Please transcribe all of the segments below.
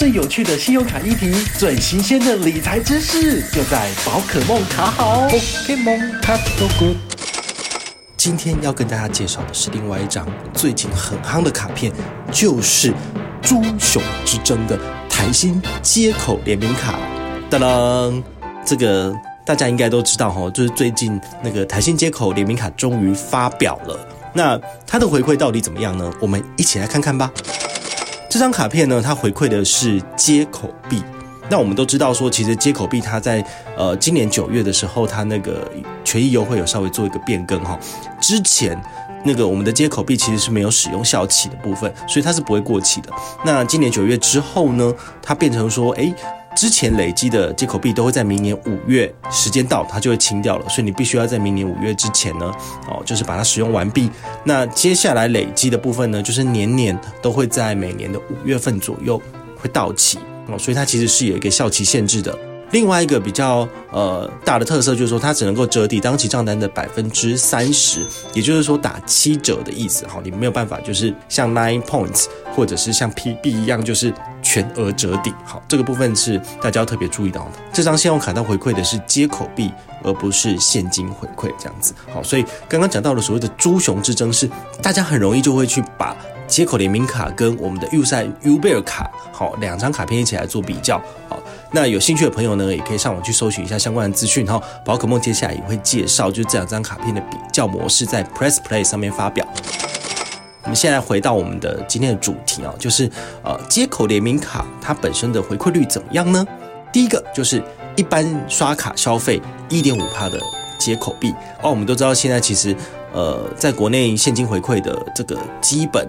最有趣的信用卡议题，最新鲜的理财知识，就在宝可梦卡好。Pokemon Card Good。今天要跟大家介绍的是另外一张最近很夯的卡片，就是猪熊之争的台新街口联名卡。当当，这个大家应该都知道哈，就是最近那个台新街口联名卡终于发表了。那它的回馈到底怎么样呢？我们一起来看看吧。这张卡片呢，它回馈的是接口币。那我们都知道说，其实接口币它在呃今年九月的时候，它那个权益优惠有稍微做一个变更哈。之前那个我们的接口币其实是没有使用效期的部分，所以它是不会过期的。那今年九月之后呢，它变成说，诶之前累积的接口币都会在明年五月时间到，它就会清掉了，所以你必须要在明年五月之前呢，哦，就是把它使用完毕。那接下来累积的部分呢，就是年年都会在每年的五月份左右会到期哦，所以它其实是有一个效期限制的。另外一个比较呃大的特色就是说，它只能够折抵当期账单的百分之三十，也就是说打七折的意思哈，你没有办法就是像 Nine Points 或者是像 PB 一样就是全额折抵。好，这个部分是大家要特别注意到的。这张信用卡它回馈的是接口币，而不是现金回馈这样子。好，所以刚刚讲到的所谓的猪熊之争是，大家很容易就会去把接口联名卡跟我们的 U 赛 U 贝尔卡好两张卡片一起来做比较。好。那有兴趣的朋友呢，也可以上网去搜寻一下相关的资讯哈。宝可梦接下来也会介绍，就这两张卡片的比较模式在 Press Play 上面发表。我们现在回到我们的今天的主题啊，就是呃接口联名卡它本身的回馈率怎么样呢？第一个就是一般刷卡消费一点五帕的接口币哦。我们都知道现在其实呃在国内现金回馈的这个基本。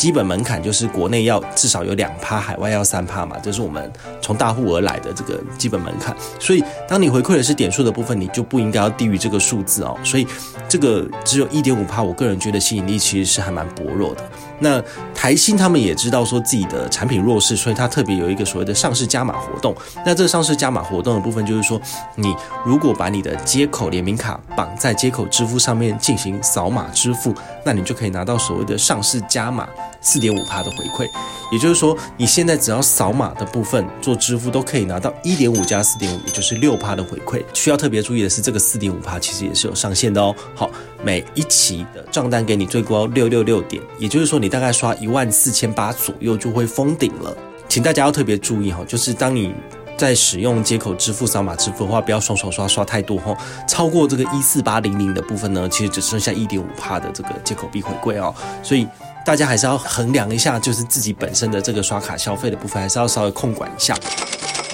基本门槛就是国内要至少有两趴，海外要三趴嘛，这是我们从大户而来的这个基本门槛。所以，当你回馈的是点数的部分，你就不应该要低于这个数字哦。所以，这个只有一点五趴，我个人觉得吸引力其实是还蛮薄弱的。那台新他们也知道说自己的产品弱势，所以他特别有一个所谓的上市加码活动。那这个上市加码活动的部分就是说，你如果把你的接口联名卡绑在接口支付上面进行扫码支付，那你就可以拿到所谓的上市加码。四点五趴的回馈，也就是说，你现在只要扫码的部分做支付，都可以拿到一点五加四点五，也就是六趴的回馈。需要特别注意的是，这个四点五趴其实也是有上限的哦。好，每一期的账单给你最高六六六点，也就是说，你大概刷一万四千八左右就会封顶了。请大家要特别注意哈，就是当你在使用接口支付扫码支付的话，不要双手刷刷太多哈，超过这个一四八零零的部分呢，其实只剩下一点五帕的这个接口币回馈哦，所以。大家还是要衡量一下，就是自己本身的这个刷卡消费的部分，还是要稍微控管一下。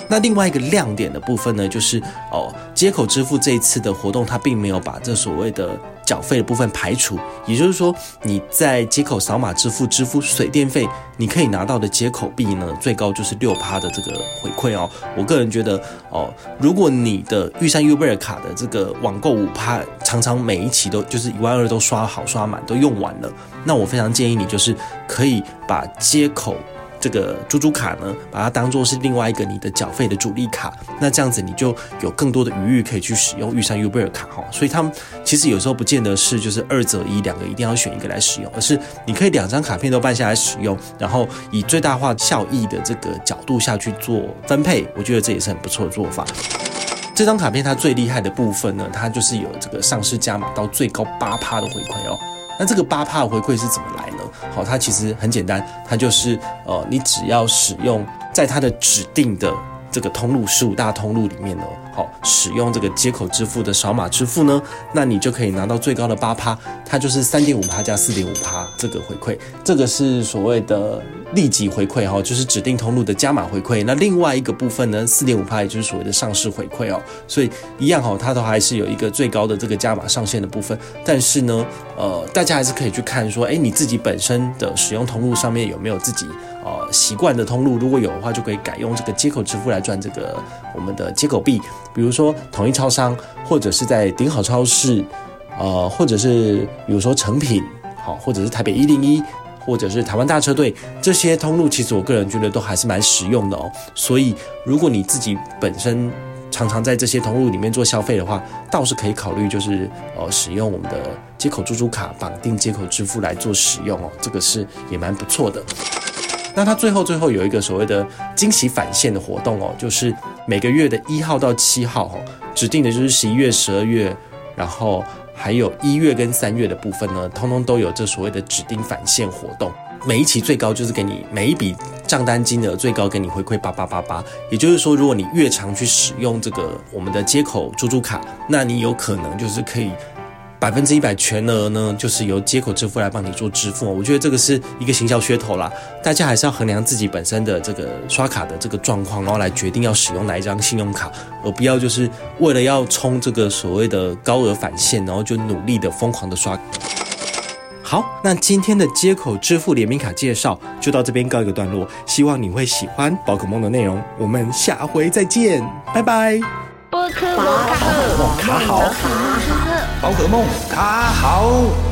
那另外一个亮点的部分呢，就是哦，接口支付这一次的活动，它并没有把这所谓的缴费的部分排除，也就是说，你在接口扫码支付支付水电费，你可以拿到的接口币呢，最高就是六趴的这个回馈哦。我个人觉得哦，如果你的玉山 Uber 卡的这个网购五趴，常常每一期都就是一万二都刷好刷满都用完了，那我非常建议你就是可以把接口。这个猪猪卡呢，把它当做是另外一个你的缴费的主力卡，那这样子你就有更多的余裕可以去使用玉山 Uber 卡哈。所以他们其实有时候不见得是就是二择一，两个一定要选一个来使用，而是你可以两张卡片都办下来使用，然后以最大化效益的这个角度下去做分配，我觉得这也是很不错的做法。这张卡片它最厉害的部分呢，它就是有这个上市加码到最高八趴的回馈哦。那这个八趴的回馈是怎么来呢？好，它其实很简单，它就是呃，你只要使用在它的指定的这个通路十五大通路里面呢，好，使用这个接口支付的扫码支付呢，那你就可以拿到最高的八趴，它就是三点五趴加四点五趴这个回馈，这个是所谓的。立即回馈哈，就是指定通路的加码回馈。那另外一个部分呢，四点五趴，也就是所谓的上市回馈哦。所以一样哈，它都还是有一个最高的这个加码上限的部分。但是呢，呃，大家还是可以去看说，哎，你自己本身的使用通路上面有没有自己习惯的通路？如果有的话，就可以改用这个接口支付来赚这个我们的接口币。比如说统一超商，或者是在顶好超市，呃，或者是比如说诚品，好，或者是台北一零一。或者是台湾大车队这些通路，其实我个人觉得都还是蛮实用的哦。所以，如果你自己本身常常在这些通路里面做消费的话，倒是可以考虑，就是呃使用我们的接口猪猪卡绑定接口支付来做使用哦。这个是也蛮不错的。那它最后最后有一个所谓的惊喜返现的活动哦，就是每个月的一号到七号哦，指定的就是十一月、十二月，然后还有一月跟三月的部分呢，通通都有这所谓的指定返现活动。每一期最高就是给你每一笔账单金额最高给你回馈八八八八，也就是说，如果你越常去使用这个我们的接口猪猪卡，那你有可能就是可以百分之一百全额呢，就是由接口支付来帮你做支付。我觉得这个是一个行销噱头啦，大家还是要衡量自己本身的这个刷卡的这个状况，然后来决定要使用哪一张信用卡，而不要就是为了要冲这个所谓的高额返现，然后就努力的疯狂的刷。好，那今天的接口支付联名卡介绍就到这边告一个段落，希望你会喜欢宝可梦的内容，我们下回再见，拜拜。宝可梦卡好，宝可梦卡好。